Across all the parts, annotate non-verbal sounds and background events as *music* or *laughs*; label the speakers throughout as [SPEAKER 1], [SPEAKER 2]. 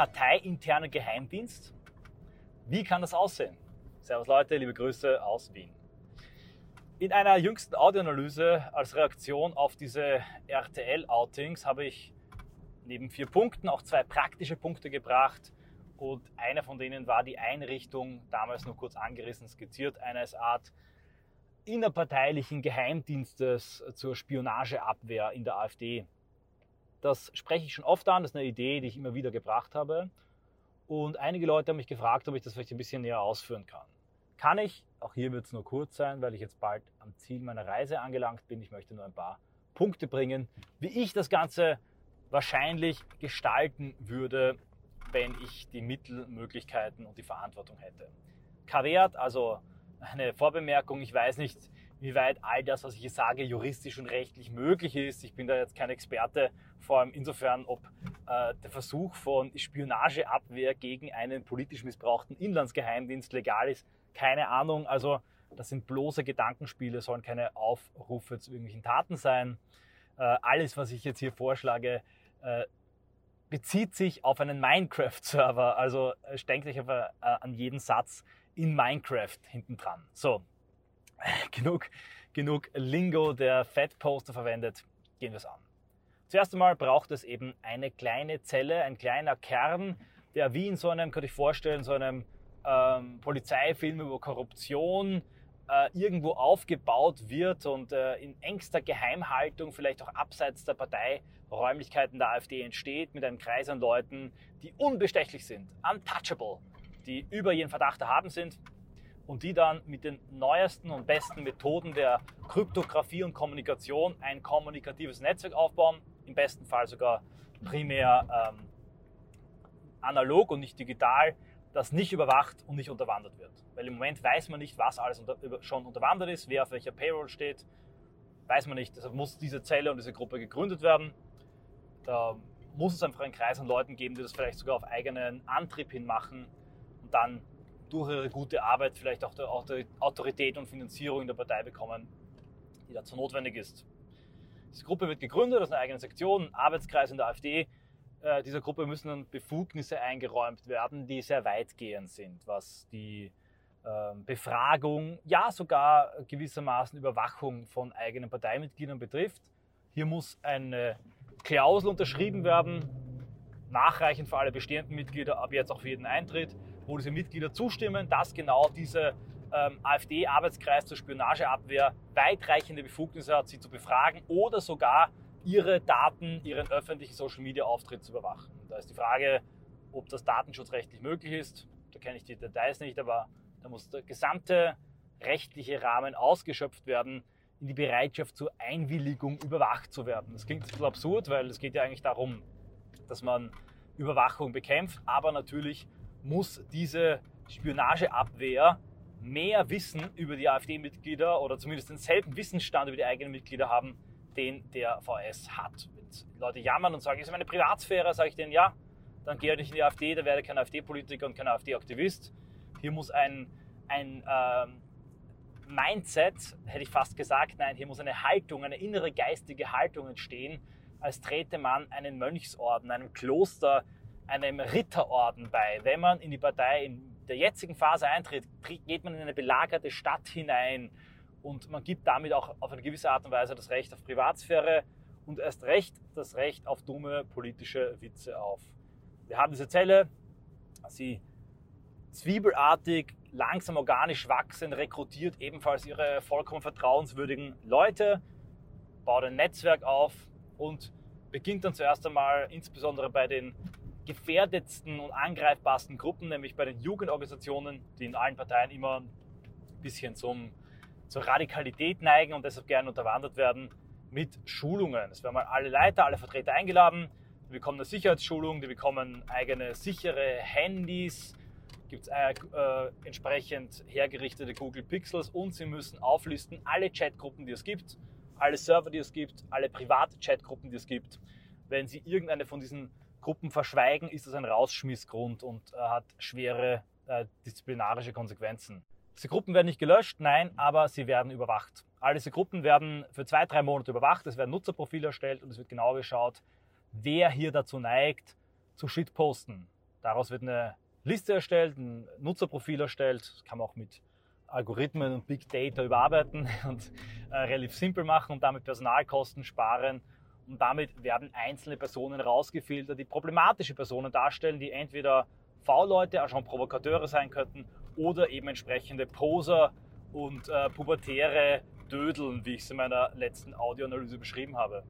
[SPEAKER 1] parteiinternen Geheimdienst. Wie kann das aussehen? Servus Leute, liebe Grüße aus Wien. In einer jüngsten Audioanalyse als Reaktion auf diese RTL-Outings habe ich neben vier Punkten auch zwei praktische Punkte gebracht. Und einer von denen war die Einrichtung, damals nur kurz angerissen, skizziert, eines Art innerparteilichen Geheimdienstes zur Spionageabwehr in der AfD. Das spreche ich schon oft an, das ist eine Idee, die ich immer wieder gebracht habe. Und einige Leute haben mich gefragt, ob ich das vielleicht ein bisschen näher ausführen kann. Kann ich, auch hier wird es nur kurz sein, weil ich jetzt bald am Ziel meiner Reise angelangt bin. Ich möchte nur ein paar Punkte bringen, wie ich das Ganze wahrscheinlich gestalten würde, wenn ich die Mittel, Möglichkeiten und die Verantwortung hätte. K-Wert, also eine Vorbemerkung, ich weiß nicht, wie weit all das, was ich hier sage, juristisch und rechtlich möglich ist. Ich bin da jetzt kein Experte, vor allem insofern, ob äh, der Versuch von Spionageabwehr gegen einen politisch missbrauchten Inlandsgeheimdienst legal ist. Keine Ahnung. Also das sind bloße Gedankenspiele, sollen keine Aufrufe zu irgendwelchen Taten sein. Äh, alles, was ich jetzt hier vorschlage, äh, bezieht sich auf einen Minecraft-Server. Also äh, denkt euch aber äh, an jeden Satz in Minecraft hinten dran. So, *laughs* genug, genug Lingo, der Fat-Poster verwendet. Gehen wir es an. Zuerst einmal braucht es eben eine kleine Zelle, ein kleiner Kern, der wie in so einem, könnte ich vorstellen, so einem ähm, Polizeifilm über Korruption äh, irgendwo aufgebaut wird und äh, in engster Geheimhaltung, vielleicht auch abseits der Parteiräumlichkeiten der AfD entsteht, mit einem Kreis an Leuten, die unbestechlich sind, untouchable, die über jeden Verdacht erhaben sind und die dann mit den neuesten und besten Methoden der Kryptographie und Kommunikation ein kommunikatives Netzwerk aufbauen, im besten Fall sogar primär ähm, analog und nicht digital, das nicht überwacht und nicht unterwandert wird. Weil im Moment weiß man nicht, was alles unter, schon unterwandert ist, wer auf welcher Payroll steht, weiß man nicht. Deshalb muss diese Zelle und diese Gruppe gegründet werden. Da muss es einfach einen Kreis an Leuten geben, die das vielleicht sogar auf eigenen Antrieb hin machen und dann durch ihre gute Arbeit vielleicht auch die Autorität und Finanzierung in der Partei bekommen, die dazu notwendig ist. Diese Gruppe wird gegründet, das ist eine eigene Sektion, ein Arbeitskreis in der AfD. Äh, dieser Gruppe müssen dann Befugnisse eingeräumt werden, die sehr weitgehend sind, was die äh, Befragung, ja sogar gewissermaßen Überwachung von eigenen Parteimitgliedern betrifft. Hier muss eine Klausel unterschrieben werden, nachreichend für alle bestehenden Mitglieder, ab jetzt auch für jeden Eintritt, wo diese Mitglieder zustimmen, dass genau dieser ähm, AfD-Arbeitskreis zur Spionageabwehr weitreichende Befugnisse hat, sie zu befragen oder sogar ihre Daten, ihren öffentlichen Social-Media-Auftritt zu überwachen. Da ist die Frage, ob das datenschutzrechtlich möglich ist. Da kenne ich die Details nicht, aber da muss der gesamte rechtliche Rahmen ausgeschöpft werden, in die Bereitschaft zur Einwilligung überwacht zu werden. Das klingt ein bisschen absurd, weil es geht ja eigentlich darum, dass man Überwachung bekämpft, aber natürlich muss diese Spionageabwehr mehr Wissen über die AfD-Mitglieder oder zumindest denselben Wissensstand über die eigenen Mitglieder haben, den der VS hat. Wenn Leute jammern und sagen, es ist meine Privatsphäre, sage ich denen, ja, dann gehe ich nicht in die AfD, dann werde ich kein AfD-Politiker und kein AfD-Aktivist. Hier muss ein, ein ähm, Mindset, hätte ich fast gesagt, nein, hier muss eine Haltung, eine innere geistige Haltung entstehen, als trete man einen Mönchsorden, einem Kloster, einem Ritterorden bei. Wenn man in die Partei in der jetzigen Phase eintritt, geht man in eine belagerte Stadt hinein und man gibt damit auch auf eine gewisse Art und Weise das Recht auf Privatsphäre und erst recht das Recht auf dumme politische Witze auf. Wir haben diese Zelle, sie zwiebelartig, langsam organisch wachsen, rekrutiert ebenfalls ihre vollkommen vertrauenswürdigen Leute, baut ein Netzwerk auf und beginnt dann zuerst einmal insbesondere bei den gefährdetsten und angreifbarsten Gruppen, nämlich bei den Jugendorganisationen, die in allen Parteien immer ein bisschen zum, zur Radikalität neigen und deshalb gerne unterwandert werden, mit Schulungen. Es werden mal alle Leiter, alle Vertreter eingeladen, die bekommen eine Sicherheitsschulung, die bekommen eigene sichere Handys, gibt es äh, äh, entsprechend hergerichtete Google Pixels und sie müssen auflisten alle Chatgruppen, die es gibt, alle Server, die es gibt, alle private Chatgruppen, die es gibt. Wenn sie irgendeine von diesen Gruppen verschweigen, ist das ein Rausschmissgrund und äh, hat schwere äh, disziplinarische Konsequenzen. Diese Gruppen werden nicht gelöscht, nein, aber sie werden überwacht. All diese Gruppen werden für zwei, drei Monate überwacht, es werden Nutzerprofile erstellt und es wird genau geschaut, wer hier dazu neigt, zu Shitposten. Daraus wird eine Liste erstellt, ein Nutzerprofil erstellt. Das kann man auch mit Algorithmen und Big Data überarbeiten *laughs* und äh, relativ simpel machen und damit Personalkosten sparen. Und damit werden einzelne Personen rausgefiltert, die problematische Personen darstellen, die entweder V-Leute, also schon Provokateure sein könnten, oder eben entsprechende Poser und äh, pubertäre Dödeln, wie ich es in meiner letzten Audioanalyse beschrieben habe.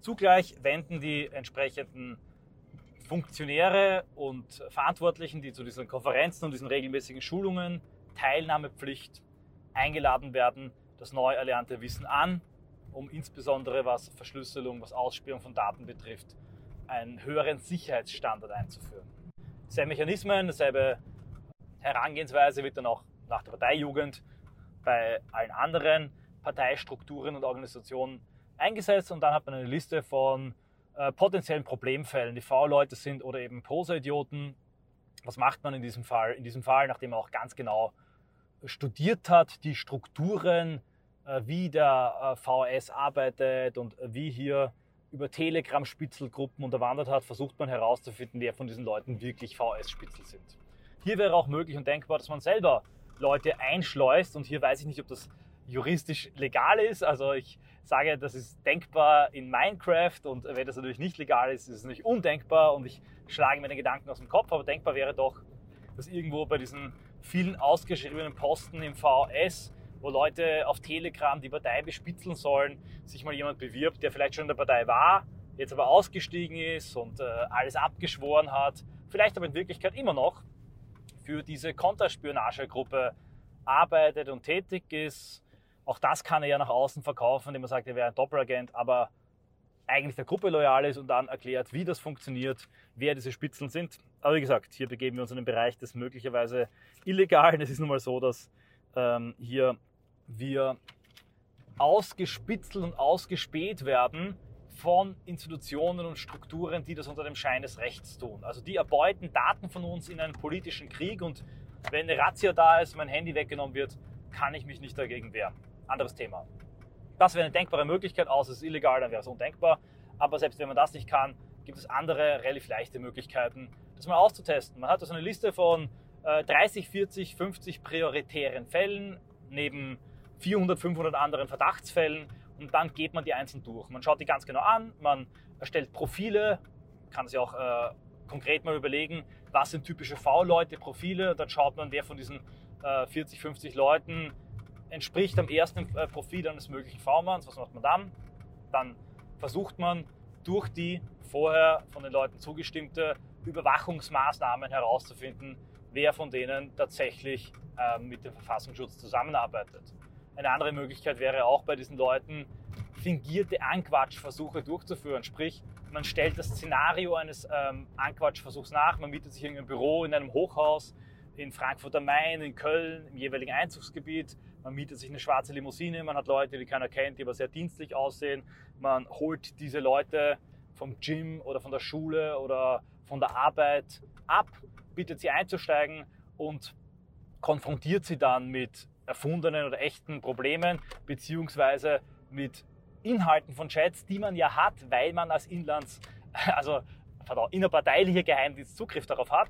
[SPEAKER 1] Zugleich wenden die entsprechenden Funktionäre und Verantwortlichen, die zu diesen Konferenzen und diesen regelmäßigen Schulungen Teilnahmepflicht eingeladen werden, das neu erlernte Wissen an, um insbesondere was Verschlüsselung, was Ausspähung von Daten betrifft, einen höheren Sicherheitsstandard einzuführen. Selbe Mechanismen, dieselbe Herangehensweise wird dann auch nach der Parteijugend bei allen anderen Parteistrukturen und Organisationen eingesetzt und dann hat man eine Liste von äh, potenziellen Problemfällen, die V-Leute sind oder eben Poser-Idioten. Was macht man in diesem Fall? In diesem Fall, nachdem man auch ganz genau studiert hat, die Strukturen, wie der äh, VHS arbeitet und wie hier über Telegram-Spitzelgruppen unterwandert hat, versucht man herauszufinden, wer von diesen Leuten wirklich VHS-Spitzel sind. Hier wäre auch möglich und denkbar, dass man selber Leute einschleust und hier weiß ich nicht, ob das juristisch legal ist. Also ich sage, das ist denkbar in Minecraft und wenn das natürlich nicht legal ist, ist es natürlich undenkbar und ich schlage mir den Gedanken aus dem Kopf, aber denkbar wäre doch, dass irgendwo bei diesen vielen ausgeschriebenen Posten im VS, wo Leute auf Telegram die Partei bespitzeln sollen, sich mal jemand bewirbt, der vielleicht schon in der Partei war, jetzt aber ausgestiegen ist und äh, alles abgeschworen hat, vielleicht aber in Wirklichkeit immer noch für diese Konterspionagegruppe arbeitet und tätig ist. Auch das kann er ja nach außen verkaufen, indem er sagt, er wäre ein Doppelagent, aber eigentlich der Gruppe loyal ist und dann erklärt, wie das funktioniert, wer diese Spitzeln sind. Aber wie gesagt, hier begeben wir uns in den Bereich des möglicherweise Illegalen. Es ist nun mal so, dass ähm, hier wir ausgespitzelt und ausgespäht werden von Institutionen und Strukturen, die das unter dem Schein des Rechts tun. Also die erbeuten Daten von uns in einem politischen Krieg und wenn eine Razzia da ist, mein Handy weggenommen wird, kann ich mich nicht dagegen wehren. Anderes Thema. Das wäre eine denkbare Möglichkeit, außer es ist illegal, dann wäre es undenkbar. Aber selbst wenn man das nicht kann, gibt es andere relativ leichte Möglichkeiten, das mal auszutesten. Man hat also eine Liste von äh, 30, 40, 50 prioritären Fällen neben 400, 500 anderen Verdachtsfällen und dann geht man die einzeln durch. Man schaut die ganz genau an, man erstellt Profile, kann sich auch äh, konkret mal überlegen, was sind typische V-Leute, Profile, dann schaut man, wer von diesen äh, 40, 50 Leuten entspricht am ersten äh, Profil eines möglichen V-Manns. Was macht man dann? Dann versucht man durch die vorher von den Leuten zugestimmte Überwachungsmaßnahmen herauszufinden, wer von denen tatsächlich äh, mit dem Verfassungsschutz zusammenarbeitet. Eine andere Möglichkeit wäre auch bei diesen Leuten fingierte Anquatschversuche durchzuführen. Sprich, man stellt das Szenario eines ähm, Anquatschversuchs nach, man mietet sich in einem Büro in einem Hochhaus in Frankfurt am Main, in Köln, im jeweiligen Einzugsgebiet. Man mietet sich eine schwarze Limousine, man hat Leute, die keiner kennt, die aber sehr dienstlich aussehen. Man holt diese Leute vom Gym oder von der Schule oder von der Arbeit ab, bittet sie einzusteigen und konfrontiert sie dann mit erfundenen oder echten Problemen beziehungsweise mit Inhalten von Chats, die man ja hat, weil man als Inlands, *laughs* also innerparteilicher Geheimdienst Zugriff darauf hat.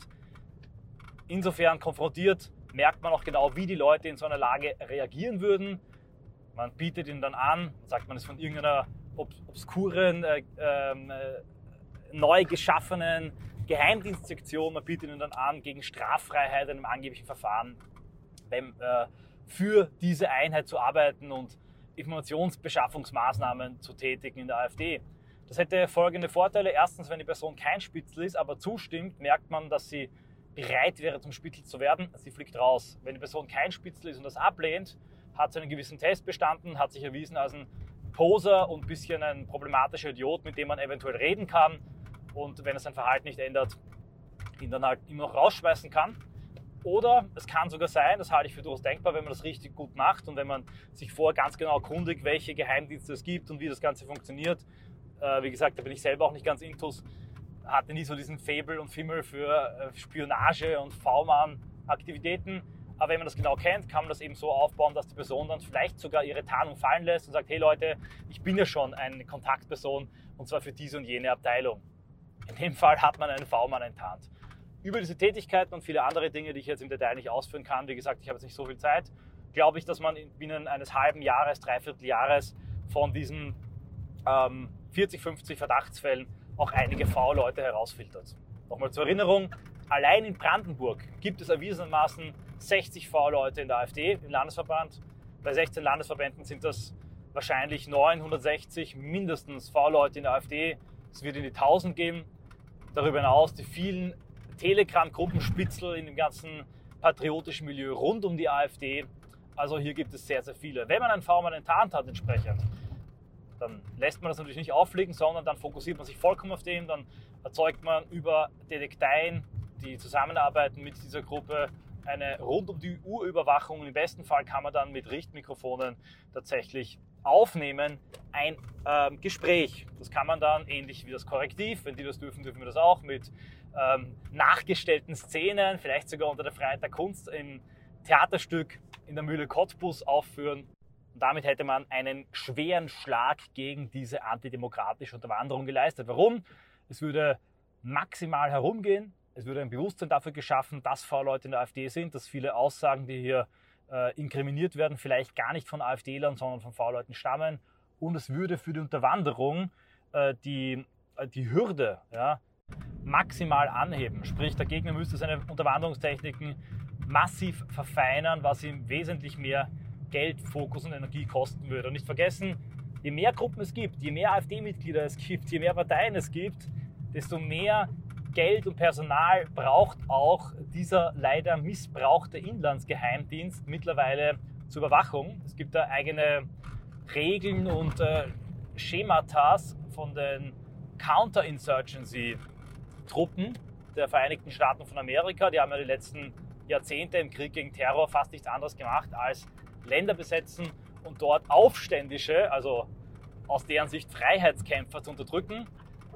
[SPEAKER 1] Insofern konfrontiert, merkt man auch genau, wie die Leute in so einer Lage reagieren würden. Man bietet ihnen dann an, sagt man ist von irgendeiner obskuren, äh, ähm, äh, neu geschaffenen Geheimdienstsektion, man bietet ihnen dann an, gegen Straffreiheit in einem angeblichen Verfahren wenn, äh, für diese Einheit zu arbeiten und Informationsbeschaffungsmaßnahmen zu tätigen in der AfD. Das hätte folgende Vorteile. Erstens, wenn die Person kein Spitzel ist, aber zustimmt, merkt man, dass sie bereit wäre, zum Spitzel zu werden. Sie fliegt raus. Wenn die Person kein Spitzel ist und das ablehnt, hat sie einen gewissen Test bestanden, hat sich erwiesen als ein Poser und ein bisschen ein problematischer Idiot, mit dem man eventuell reden kann. Und wenn er sein Verhalten nicht ändert, ihn dann halt immer noch rausschmeißen kann. Oder es kann sogar sein, das halte ich für durchaus denkbar, wenn man das richtig gut macht und wenn man sich vorher ganz genau erkundigt, welche Geheimdienste es gibt und wie das Ganze funktioniert. Äh, wie gesagt, da bin ich selber auch nicht ganz intus, hatte nie so diesen Fable und Fimmel für äh, Spionage und V-Mann-Aktivitäten. Aber wenn man das genau kennt, kann man das eben so aufbauen, dass die Person dann vielleicht sogar ihre Tarnung fallen lässt und sagt, hey Leute, ich bin ja schon eine Kontaktperson und zwar für diese und jene Abteilung. In dem Fall hat man einen V-Mann enttarnt. Über diese Tätigkeiten und viele andere Dinge, die ich jetzt im Detail nicht ausführen kann, wie gesagt, ich habe jetzt nicht so viel Zeit, glaube ich, dass man binnen eines halben Jahres, dreiviertel Jahres von diesen ähm, 40, 50 Verdachtsfällen auch einige V-Leute herausfiltert. Nochmal zur Erinnerung, allein in Brandenburg gibt es erwiesenermaßen 60 V-Leute in der AfD im Landesverband. Bei 16 Landesverbänden sind das wahrscheinlich 960 mindestens V-Leute in der AfD. Es wird in die 1000 geben. Darüber hinaus die vielen Telegram-Gruppenspitzel in dem ganzen patriotischen Milieu rund um die AfD. Also hier gibt es sehr, sehr viele. Wenn man einen V-Mann enttarnt hat entsprechend, dann lässt man das natürlich nicht auffliegen, sondern dann fokussiert man sich vollkommen auf den, dann erzeugt man über Detekteien, die zusammenarbeiten mit dieser Gruppe, eine rund um die Uhr Überwachung. Im besten Fall kann man dann mit Richtmikrofonen tatsächlich aufnehmen ein ähm, Gespräch. Das kann man dann ähnlich wie das Korrektiv, wenn die das dürfen, dürfen wir das auch mit ähm, nachgestellten Szenen, vielleicht sogar unter der Freiheit der Kunst im Theaterstück in der Mühle Cottbus aufführen. Und damit hätte man einen schweren Schlag gegen diese antidemokratische Unterwanderung geleistet. Warum? Es würde maximal herumgehen. Es würde ein Bewusstsein dafür geschaffen, dass V-Leute in der AfD sind, dass viele Aussagen, die hier äh, inkriminiert werden, vielleicht gar nicht von AfD-Lern, sondern von V-Leuten stammen. Und es würde für die Unterwanderung äh, die, äh, die Hürde ja, maximal anheben. Sprich, der Gegner müsste seine Unterwanderungstechniken massiv verfeinern, was ihm wesentlich mehr Geld, Fokus und Energie kosten würde. Und nicht vergessen, je mehr Gruppen es gibt, je mehr AfD-Mitglieder es gibt, je mehr Parteien es gibt, desto mehr Geld und Personal braucht auch dieser leider missbrauchte Inlandsgeheimdienst mittlerweile zur Überwachung. Es gibt da eigene Regeln und äh, Schematas von den Counterinsurgency-Truppen der Vereinigten Staaten von Amerika. Die haben ja die letzten Jahrzehnte im Krieg gegen Terror fast nichts anderes gemacht als Länder besetzen und dort Aufständische, also aus deren Sicht Freiheitskämpfer zu unterdrücken.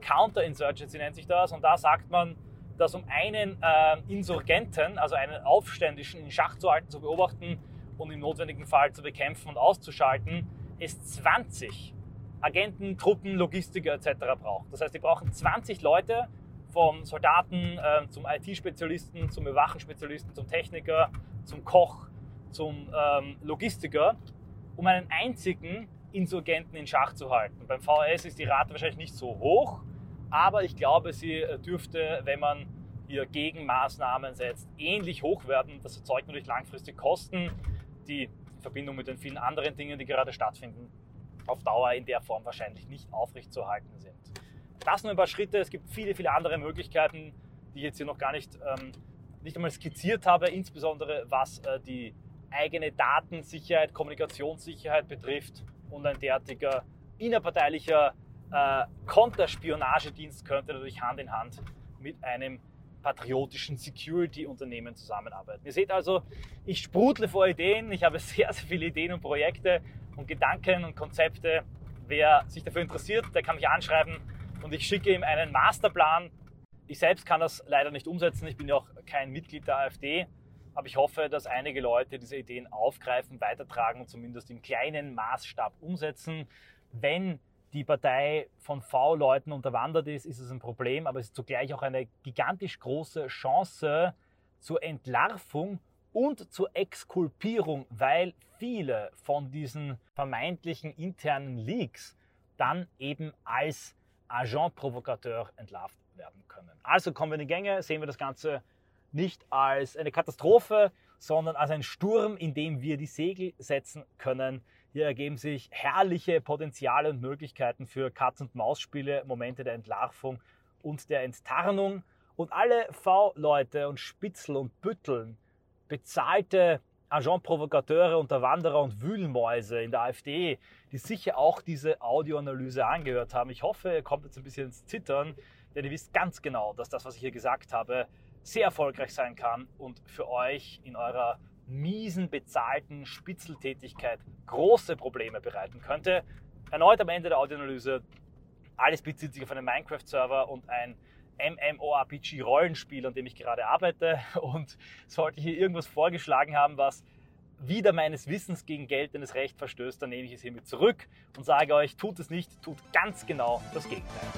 [SPEAKER 1] Counterinsurgency nennt sich das. Und da sagt man, dass um einen äh, Insurgenten, also einen Aufständischen in Schach zu halten, zu beobachten und im notwendigen Fall zu bekämpfen und auszuschalten, es 20 Agenten, Truppen, Logistiker etc. braucht. Das heißt, die brauchen 20 Leute, vom Soldaten äh, zum IT-Spezialisten, zum Überwachungsspezialisten, zum Techniker, zum Koch, zum ähm, Logistiker, um einen einzigen Insurgenten in Schach zu halten. Beim VS ist die Rate wahrscheinlich nicht so hoch, aber ich glaube, sie äh, dürfte, wenn man hier Gegenmaßnahmen setzt, ähnlich hoch werden. Das erzeugt natürlich langfristig Kosten, die in Verbindung mit den vielen anderen Dingen, die gerade stattfinden, auf Dauer in der Form wahrscheinlich nicht aufrechtzuerhalten sind. Das nur ein paar Schritte. Es gibt viele, viele andere Möglichkeiten, die ich jetzt hier noch gar nicht, ähm, nicht einmal skizziert habe, insbesondere was äh, die eigene Datensicherheit, Kommunikationssicherheit betrifft und ein derartiger innerparteilicher äh, Konterspionagedienst könnte natürlich Hand in Hand mit einem patriotischen Security-Unternehmen zusammenarbeiten. Ihr seht also, ich sprudle vor Ideen, ich habe sehr, sehr viele Ideen und Projekte und Gedanken und Konzepte. Wer sich dafür interessiert, der kann mich anschreiben und ich schicke ihm einen Masterplan. Ich selbst kann das leider nicht umsetzen, ich bin ja auch kein Mitglied der AfD, aber ich hoffe, dass einige Leute diese Ideen aufgreifen, weitertragen und zumindest im kleinen Maßstab umsetzen. Wenn die Partei von V-Leuten unterwandert ist, ist es ein Problem, aber es ist zugleich auch eine gigantisch große Chance zur Entlarvung und zur Exkulpierung, weil viele von diesen vermeintlichen internen Leaks dann eben als Agent Provocateur entlarvt werden können. Also kommen wir in die Gänge, sehen wir das Ganze nicht als eine Katastrophe, sondern als ein Sturm, in dem wir die Segel setzen können. Hier ergeben sich herrliche Potenziale und Möglichkeiten für Katz-und-Maus-Spiele, Momente der Entlarvung und der Enttarnung. Und alle V-Leute und Spitzel und Bütteln, bezahlte Agent-Provokateure, Unterwanderer und Wühlmäuse in der AfD, die sicher auch diese Audioanalyse angehört haben. Ich hoffe, ihr kommt jetzt ein bisschen ins Zittern, denn ihr wisst ganz genau, dass das, was ich hier gesagt habe, sehr erfolgreich sein kann und für euch in eurer miesen bezahlten Spitzeltätigkeit große Probleme bereiten könnte. Erneut am Ende der Audioanalyse, alles bezieht sich auf einen Minecraft-Server und ein MMORPG-Rollenspiel, an dem ich gerade arbeite. *laughs* Und sollte ich hier irgendwas vorgeschlagen haben, was wieder meines Wissens gegen geltendes Recht verstößt, dann nehme ich es hiermit zurück und sage euch, tut es nicht, tut ganz genau das Gegenteil.